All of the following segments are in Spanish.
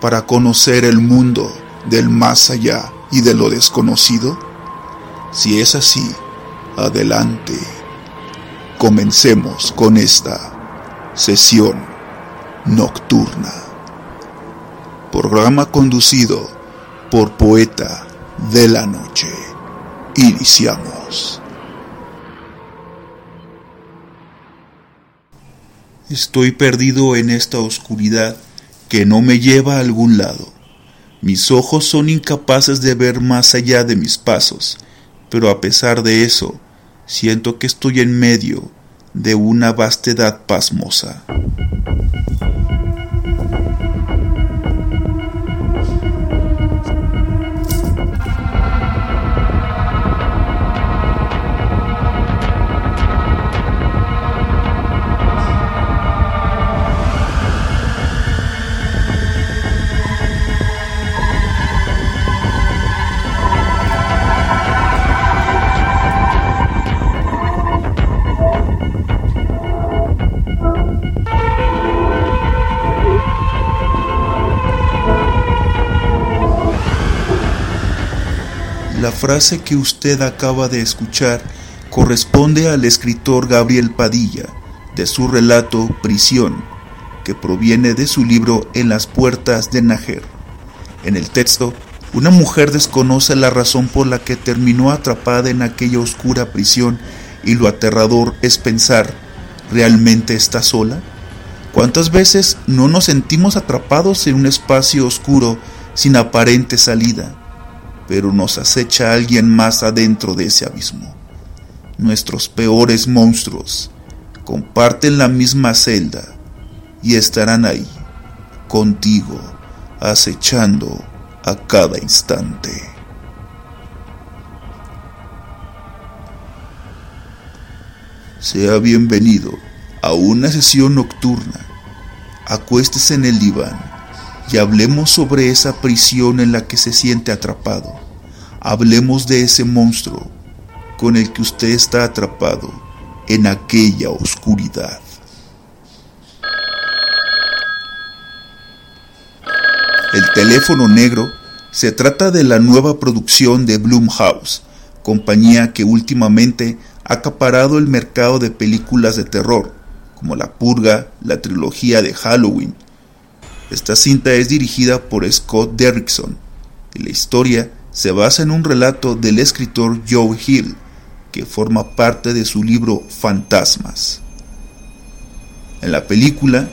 para conocer el mundo del más allá y de lo desconocido? Si es así, adelante. Comencemos con esta sesión nocturna. Programa conducido por Poeta de la Noche. Iniciamos. Estoy perdido en esta oscuridad que no me lleva a algún lado. Mis ojos son incapaces de ver más allá de mis pasos, pero a pesar de eso, siento que estoy en medio de una vastedad pasmosa. Frase que usted acaba de escuchar corresponde al escritor Gabriel Padilla, de su relato Prisión, que proviene de su libro En las puertas de Najer. En el texto, una mujer desconoce la razón por la que terminó atrapada en aquella oscura prisión y lo aterrador es pensar, ¿realmente está sola? ¿Cuántas veces no nos sentimos atrapados en un espacio oscuro sin aparente salida? Pero nos acecha alguien más adentro de ese abismo. Nuestros peores monstruos comparten la misma celda y estarán ahí, contigo, acechando a cada instante. Sea bienvenido a una sesión nocturna. Acuéstese en el diván y hablemos sobre esa prisión en la que se siente atrapado. Hablemos de ese monstruo con el que usted está atrapado en aquella oscuridad. El teléfono negro se trata de la nueva producción de Blumhouse, compañía que últimamente ha acaparado el mercado de películas de terror, como La Purga, la trilogía de Halloween, esta cinta es dirigida por Scott Derrickson y la historia se basa en un relato del escritor Joe Hill, que forma parte de su libro Fantasmas. En la película,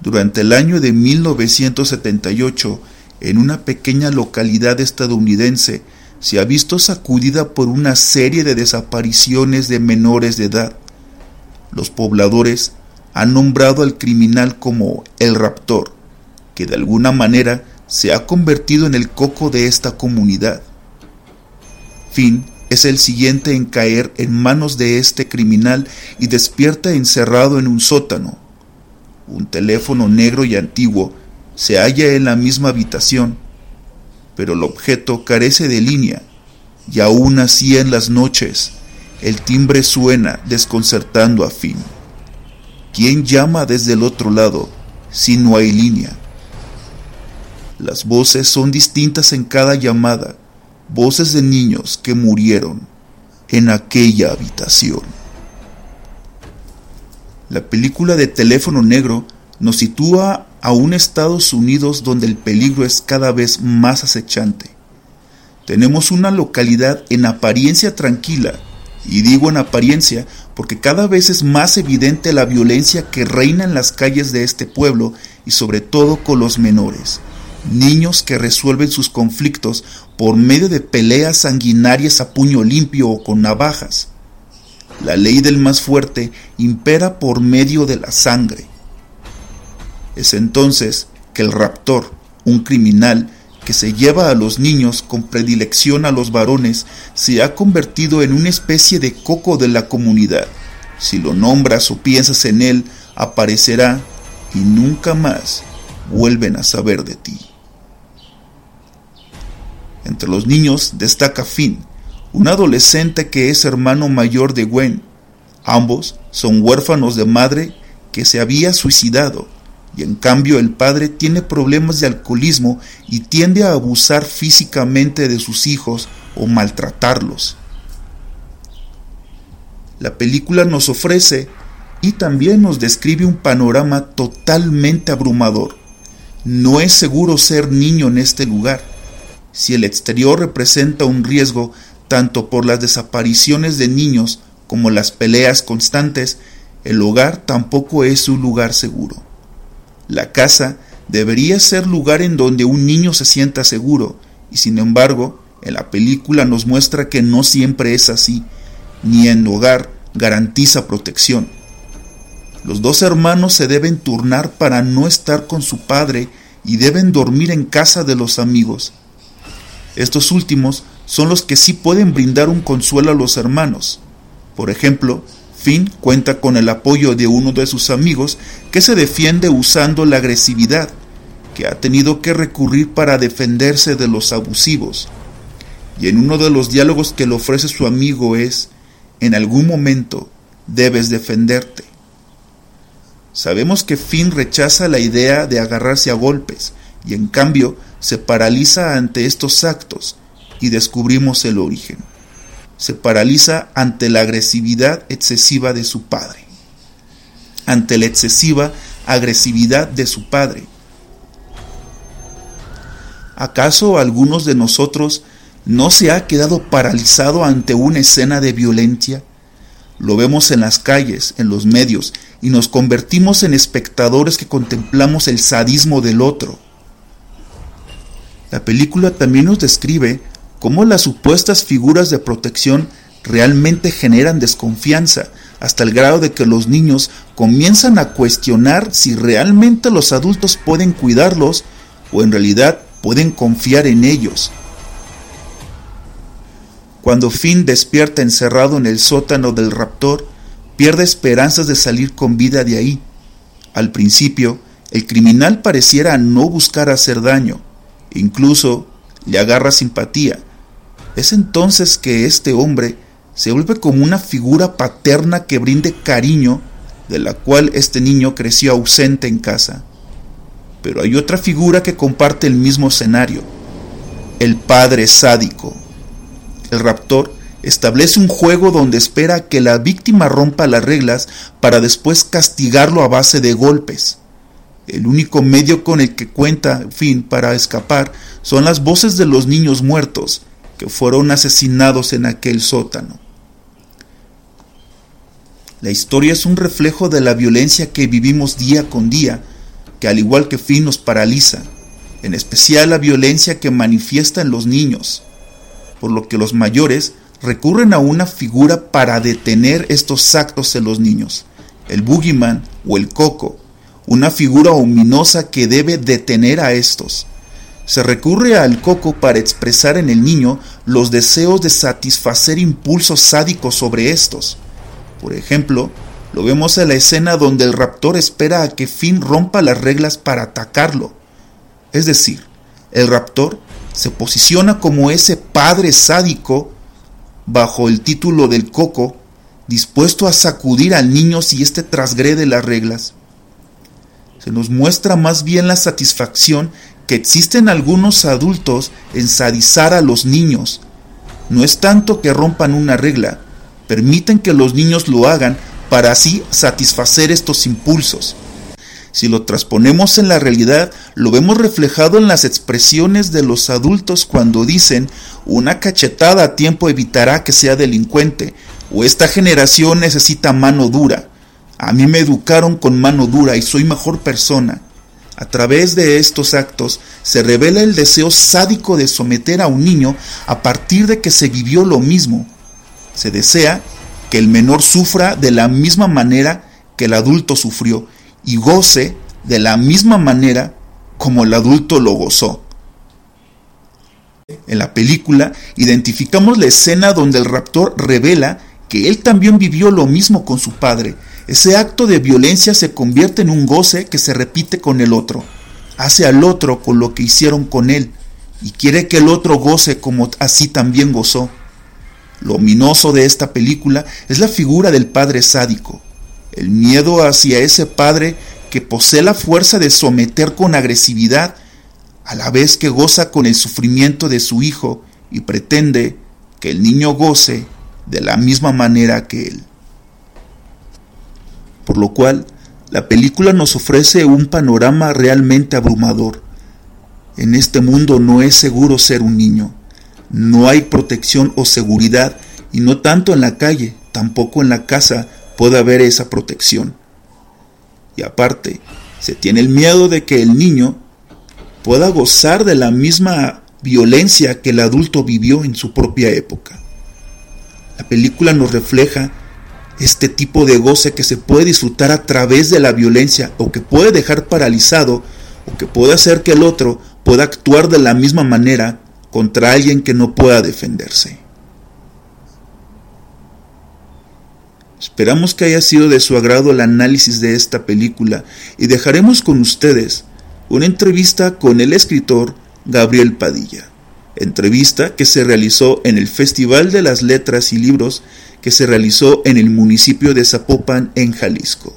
durante el año de 1978, en una pequeña localidad estadounidense, se ha visto sacudida por una serie de desapariciones de menores de edad. Los pobladores han nombrado al criminal como el raptor, que de alguna manera se ha convertido en el coco de esta comunidad. Finn es el siguiente en caer en manos de este criminal y despierta encerrado en un sótano. Un teléfono negro y antiguo se halla en la misma habitación, pero el objeto carece de línea y aún así en las noches el timbre suena desconcertando a Finn. ¿Quién llama desde el otro lado si no hay línea? Las voces son distintas en cada llamada, voces de niños que murieron en aquella habitación. La película de Teléfono Negro nos sitúa a un Estados Unidos donde el peligro es cada vez más acechante. Tenemos una localidad en apariencia tranquila, y digo en apariencia porque cada vez es más evidente la violencia que reina en las calles de este pueblo y sobre todo con los menores niños que resuelven sus conflictos por medio de peleas sanguinarias a puño limpio o con navajas. La ley del más fuerte impera por medio de la sangre. Es entonces que el raptor, un criminal que se lleva a los niños con predilección a los varones, se ha convertido en una especie de coco de la comunidad. Si lo nombras o piensas en él, aparecerá y nunca más vuelven a saber de ti. Entre los niños destaca Finn, un adolescente que es hermano mayor de Gwen. Ambos son huérfanos de madre que se había suicidado y en cambio el padre tiene problemas de alcoholismo y tiende a abusar físicamente de sus hijos o maltratarlos. La película nos ofrece y también nos describe un panorama totalmente abrumador. No es seguro ser niño en este lugar. Si el exterior representa un riesgo tanto por las desapariciones de niños como las peleas constantes, el hogar tampoco es un lugar seguro. La casa debería ser lugar en donde un niño se sienta seguro, y sin embargo, en la película nos muestra que no siempre es así, ni en hogar garantiza protección. Los dos hermanos se deben turnar para no estar con su padre y deben dormir en casa de los amigos. Estos últimos son los que sí pueden brindar un consuelo a los hermanos. Por ejemplo, Finn cuenta con el apoyo de uno de sus amigos que se defiende usando la agresividad, que ha tenido que recurrir para defenderse de los abusivos. Y en uno de los diálogos que le ofrece su amigo es, en algún momento debes defenderte. Sabemos que Finn rechaza la idea de agarrarse a golpes y en cambio se paraliza ante estos actos y descubrimos el origen. Se paraliza ante la agresividad excesiva de su padre. Ante la excesiva agresividad de su padre. ¿Acaso algunos de nosotros no se ha quedado paralizado ante una escena de violencia? Lo vemos en las calles, en los medios, y nos convertimos en espectadores que contemplamos el sadismo del otro. La película también nos describe cómo las supuestas figuras de protección realmente generan desconfianza, hasta el grado de que los niños comienzan a cuestionar si realmente los adultos pueden cuidarlos o en realidad pueden confiar en ellos. Cuando Finn despierta encerrado en el sótano del raptor, pierde esperanzas de salir con vida de ahí. Al principio, el criminal pareciera no buscar hacer daño, incluso le agarra simpatía. Es entonces que este hombre se vuelve como una figura paterna que brinde cariño, de la cual este niño creció ausente en casa. Pero hay otra figura que comparte el mismo escenario, el padre sádico. El raptor establece un juego donde espera que la víctima rompa las reglas para después castigarlo a base de golpes. El único medio con el que cuenta fin para escapar son las voces de los niños muertos que fueron asesinados en aquel sótano. La historia es un reflejo de la violencia que vivimos día con día, que al igual que Finn nos paraliza, en especial la violencia que manifiesta en los niños por lo que los mayores recurren a una figura para detener estos actos en los niños, el boogeyman o el coco, una figura ominosa que debe detener a estos. Se recurre al coco para expresar en el niño los deseos de satisfacer impulsos sádicos sobre estos. Por ejemplo, lo vemos en la escena donde el raptor espera a que Finn rompa las reglas para atacarlo. Es decir, el raptor se posiciona como ese padre sádico bajo el título del coco, dispuesto a sacudir al niño si éste trasgrede las reglas. Se nos muestra más bien la satisfacción que existen algunos adultos en sadizar a los niños. No es tanto que rompan una regla, permiten que los niños lo hagan para así satisfacer estos impulsos. Si lo transponemos en la realidad, lo vemos reflejado en las expresiones de los adultos cuando dicen una cachetada a tiempo evitará que sea delincuente o esta generación necesita mano dura. A mí me educaron con mano dura y soy mejor persona. A través de estos actos se revela el deseo sádico de someter a un niño a partir de que se vivió lo mismo. Se desea que el menor sufra de la misma manera que el adulto sufrió y goce de la misma manera como el adulto lo gozó. En la película identificamos la escena donde el raptor revela que él también vivió lo mismo con su padre. Ese acto de violencia se convierte en un goce que se repite con el otro. Hace al otro con lo que hicieron con él y quiere que el otro goce como así también gozó. Lo ominoso de esta película es la figura del padre sádico, el miedo hacia ese padre que posee la fuerza de someter con agresividad, a la vez que goza con el sufrimiento de su hijo y pretende que el niño goce de la misma manera que él. Por lo cual, la película nos ofrece un panorama realmente abrumador. En este mundo no es seguro ser un niño. No hay protección o seguridad y no tanto en la calle, tampoco en la casa puede haber esa protección. Y aparte, se tiene el miedo de que el niño pueda gozar de la misma violencia que el adulto vivió en su propia época. La película nos refleja este tipo de goce que se puede disfrutar a través de la violencia o que puede dejar paralizado o que puede hacer que el otro pueda actuar de la misma manera contra alguien que no pueda defenderse. Esperamos que haya sido de su agrado el análisis de esta película y dejaremos con ustedes una entrevista con el escritor Gabriel Padilla, entrevista que se realizó en el Festival de las Letras y Libros que se realizó en el municipio de Zapopan, en Jalisco.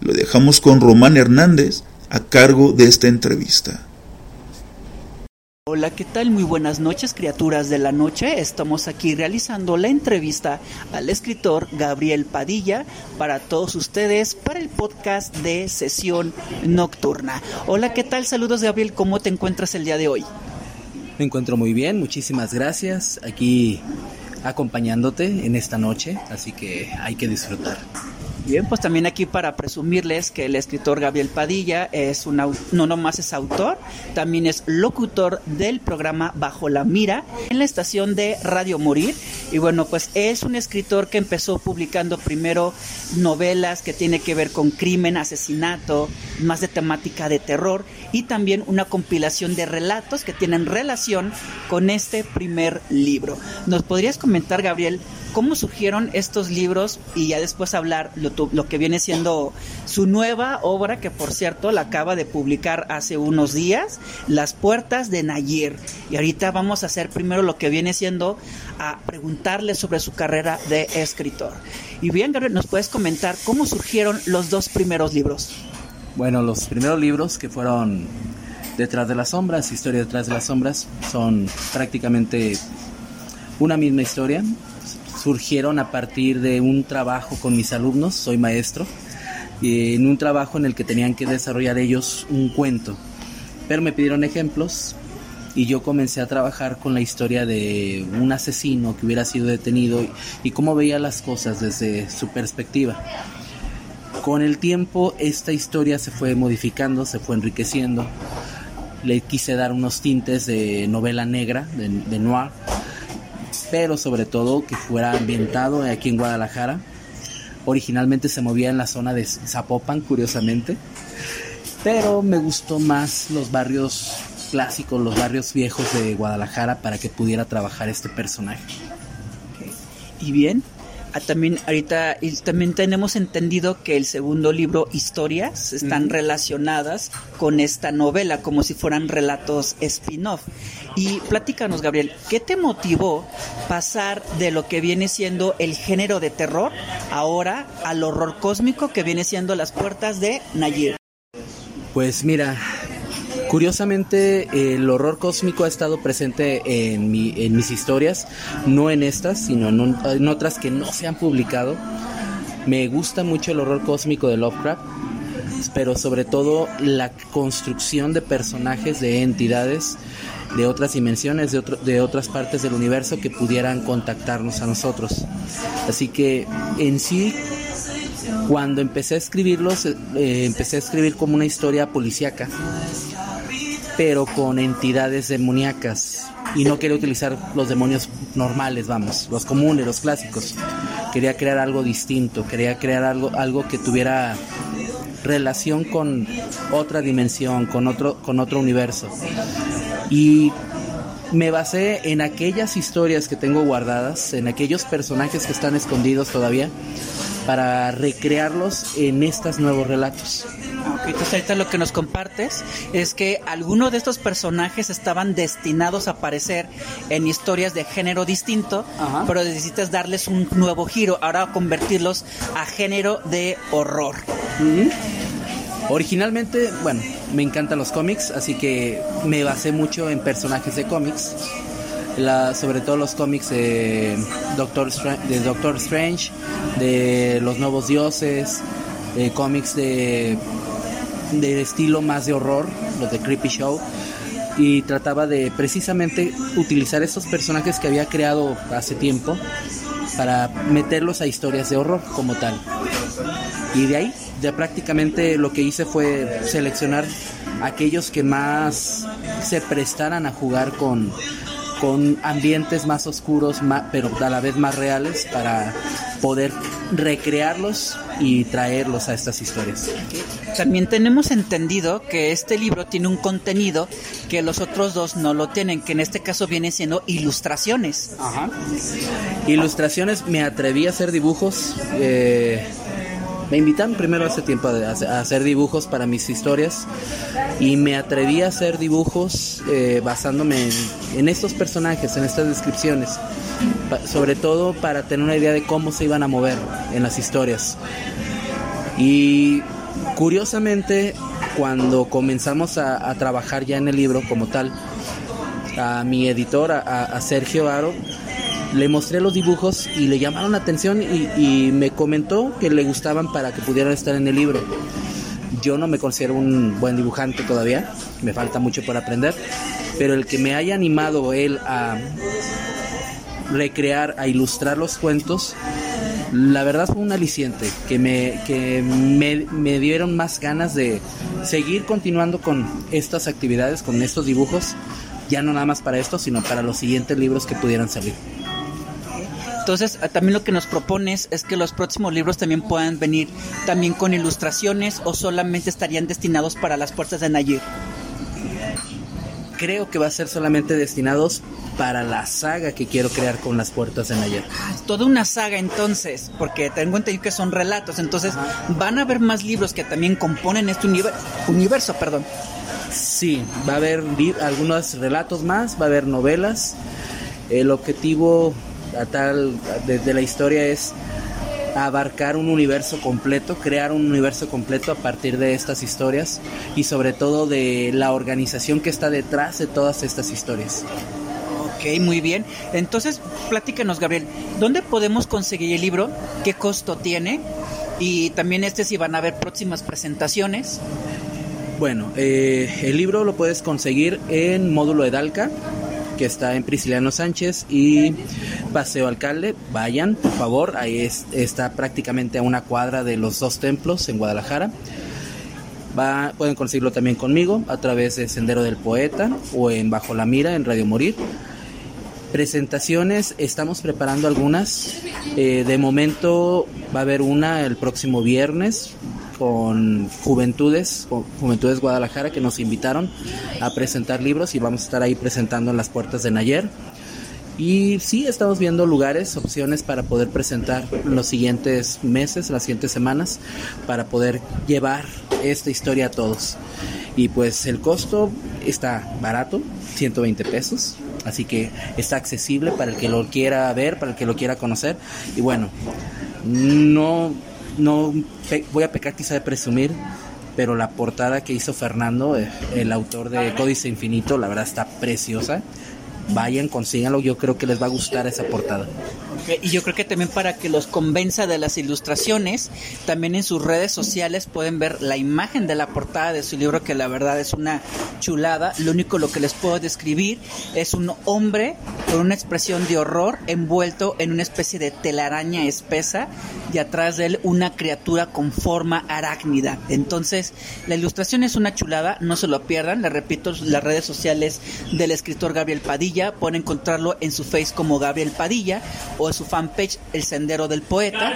Lo dejamos con Román Hernández a cargo de esta entrevista. Hola, ¿qué tal? Muy buenas noches, criaturas de la noche. Estamos aquí realizando la entrevista al escritor Gabriel Padilla para todos ustedes para el podcast de Sesión Nocturna. Hola, ¿qué tal? Saludos, Gabriel. ¿Cómo te encuentras el día de hoy? Me encuentro muy bien, muchísimas gracias. Aquí acompañándote en esta noche, así que hay que disfrutar. Bien, pues también aquí para presumirles que el escritor Gabriel Padilla es un no nomás es autor, también es locutor del programa Bajo la Mira en la estación de Radio Morir. Y bueno, pues es un escritor que empezó publicando primero novelas que tiene que ver con crimen, asesinato, más de temática de terror y también una compilación de relatos que tienen relación con este primer libro. ¿Nos podrías comentar, Gabriel, cómo surgieron estos libros y ya después hablar lo, lo, que viene siendo su nueva obra, que por cierto la acaba de publicar hace unos días, Las Puertas de Nayir. Y ahorita vamos a hacer primero lo que viene siendo a preguntarle sobre su carrera de escritor. Y bien, Gabriel, ¿nos puedes comentar cómo surgieron los dos primeros libros? Bueno, los primeros libros que fueron Detrás de las Sombras, Historia detrás de las Sombras, son prácticamente una misma historia, surgieron a partir de un trabajo con mis alumnos, soy maestro, en un trabajo en el que tenían que desarrollar ellos un cuento. Pero me pidieron ejemplos y yo comencé a trabajar con la historia de un asesino que hubiera sido detenido y, cómo veía las cosas desde su perspectiva. Con el tiempo esta historia se fue modificando, se fue enriqueciendo. Le quise dar unos tintes de novela negra, de, de noir, pero sobre todo que fuera ambientado aquí en Guadalajara. Originalmente se movía en la zona de Zapopan, curiosamente, pero me gustó más los barrios clásicos, los barrios viejos de Guadalajara para que pudiera trabajar este personaje. Y bien, también ahorita y también tenemos entendido que el segundo libro historias están relacionadas con esta novela como si fueran relatos spin-off. Y platícanos Gabriel qué te motivó pasar de lo que viene siendo el género de terror ahora al horror cósmico que viene siendo las puertas de Nayir pues mira Curiosamente, el horror cósmico ha estado presente en, mis historias, no en estas, sino en, otras que no se han publicado. Me gusta mucho el horror cósmico de Lovecraft, pero sobre todo la construcción de personajes, de entidades de otras dimensiones, de, de otras partes del universo que pudieran contactarnos a nosotros. Así que en sí cuando empecé a escribirlos, eh, empecé a escribir como una historia policíaca pero con entidades demoníacas. Y no quería utilizar los demonios normales, vamos, los comunes, los clásicos. Quería crear algo distinto, quería crear algo, algo que tuviera relación con otra dimensión, con otro, con otro universo. Y me basé en aquellas historias que tengo guardadas, en aquellos personajes que están escondidos todavía, para recrearlos en estos nuevos relatos. Entonces ahorita lo que nos compartes es que algunos de estos personajes estaban destinados a aparecer en historias de género distinto, pero necesitas darles un nuevo giro, ahora convertirlos a género de horror. Originalmente, bueno, me encantan los cómics, así que me basé mucho en personajes de cómics. sobre todo los cómics de Doctor, de Doctor Strange, de los nuevos dioses, de cómics de, de estilo más de horror, los de Creepy Show. Y trataba de precisamente utilizar esos personajes que había creado hace tiempo para meterlos a historias de horror como tal. Y de ahí ya prácticamente lo que hice fue seleccionar aquellos que más se prestaran a jugar con, con ambientes más oscuros, pero a la vez más reales para poder recrearlos y traerlos a estas historias. También tenemos entendido que este libro tiene un contenido que los otros dos no lo tienen, que en este caso viene siendo ilustraciones. Ajá. Ilustraciones, me atreví a hacer dibujos. Eh, me invitaron primero hace tiempo a, hacer dibujos para mis historias y me atreví a hacer dibujos eh, basándome en, estos personajes, en estas descripciones, sobre todo para tener una idea de cómo se iban a mover en las historias. Y curiosamente, cuando comenzamos a, trabajar ya en el libro como tal, a mi editor, a, Sergio Aro, le mostré los dibujos y le llamaron la atención y, me comentó que le gustaban para que pudieran estar en el libro. Yo no me considero un buen dibujante todavía, me falta mucho por aprender, pero el que me haya animado él a recrear, a ilustrar los cuentos, la verdad fue un aliciente que me, que me, dieron más ganas de seguir continuando con estas actividades, con estos dibujos, ya no nada más para esto, sino para los siguientes libros que pudieran salir. Entonces, eh, también lo que nos propones es que los próximos libros también puedan venir también con ilustraciones o solamente estarían destinados para las puertas de Nayir. Creo que va a ser solamente destinados para la saga que quiero crear con las puertas de Nayir. Ah, toda una saga entonces, porque tengo entendido que son relatos, entonces van a haber más libros que también componen este universo, perdón. Sí, va a haber algunos relatos más, va a haber novelas. El objetivo a tal desde la historia es abarcar un universo completo, crear un universo completo a partir de estas historias y sobre todo de la organización que está detrás de todas estas historias. Ok, muy bien. Entonces, platícanos, Gabriel, ¿dónde podemos conseguir el libro? ¿Qué costo tiene? Y también este si van a haber próximas presentaciones. Bueno, eh, el libro lo puedes conseguir en módulo Edalca, que está en Prisciliano Sánchez y Paseo Alcalde. Vayan, por favor, ahí está prácticamente a una cuadra de los dos templos en Guadalajara. Pueden conseguirlo también conmigo a través de Sendero del Poeta o en Bajo la Mira en Radio Morir. Presentaciones, estamos preparando algunas. Eh, de momento va a haber una el próximo viernes, con Juventudes, Juventudes Guadalajara, que nos invitaron a presentar libros y vamos a estar ahí presentando en las puertas de Nayer. Y sí, estamos viendo lugares, opciones para poder presentar los siguientes meses, las siguientes semanas, para poder llevar esta historia a todos. Y pues el costo está barato, 120 pesos, así que está accesible para el que lo quiera ver, para el que lo quiera conocer. Y bueno, no no voy a pecar quizá de presumir, pero la portada que hizo Fernando, eh, el autor de Códice Infinito, la verdad está preciosa. Vayan, consíganlo, yo creo que les va a gustar esa portada. Y yo creo que también para que los convenza de las ilustraciones, también en sus redes sociales pueden ver la imagen de la portada de su libro, que la verdad es una chulada. Lo único lo que les puedo describir es un hombre con una expresión de horror envuelto en una especie de telaraña espesa y atrás de él una criatura con forma arácnida. Entonces, la ilustración es una chulada, no se lo pierdan. Le repito, las redes sociales del escritor Gabriel Padilla pueden encontrarlo en su face como Gabriel Padilla o su fanpage El Sendero del Poeta.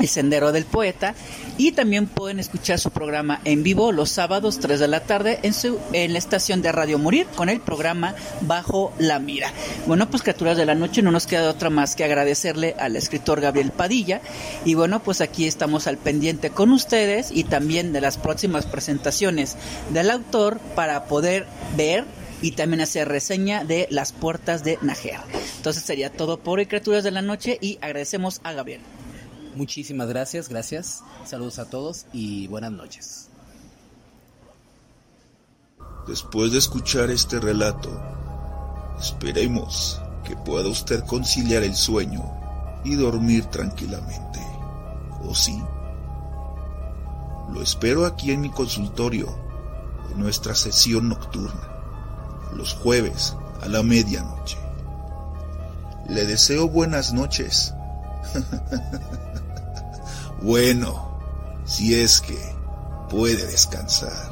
el Sendero del Poeta y también pueden escuchar su programa en vivo los sábados 3 de la tarde en, su, en la estación de Radio Morir con el programa Bajo la Mira. Bueno, pues criaturas de la noche, no nos queda otra más que agradecerle al escritor Gabriel Padilla y bueno, pues aquí estamos al pendiente con ustedes y también de las próximas presentaciones del autor para poder ver y también hacer reseña de Las Puertas de Najer. Entonces sería todo por hoy, criaturas de la noche y agradecemos a Gabriel. Muchísimas gracias, gracias. Saludos a todos y buenas noches. Después de escuchar este relato, esperemos que pueda usted conciliar el sueño y dormir tranquilamente. ¿O sí? Lo espero aquí en mi consultorio, en nuestra sesión nocturna, los jueves a la medianoche. Le deseo buenas noches. Bueno, si es que puede descansar.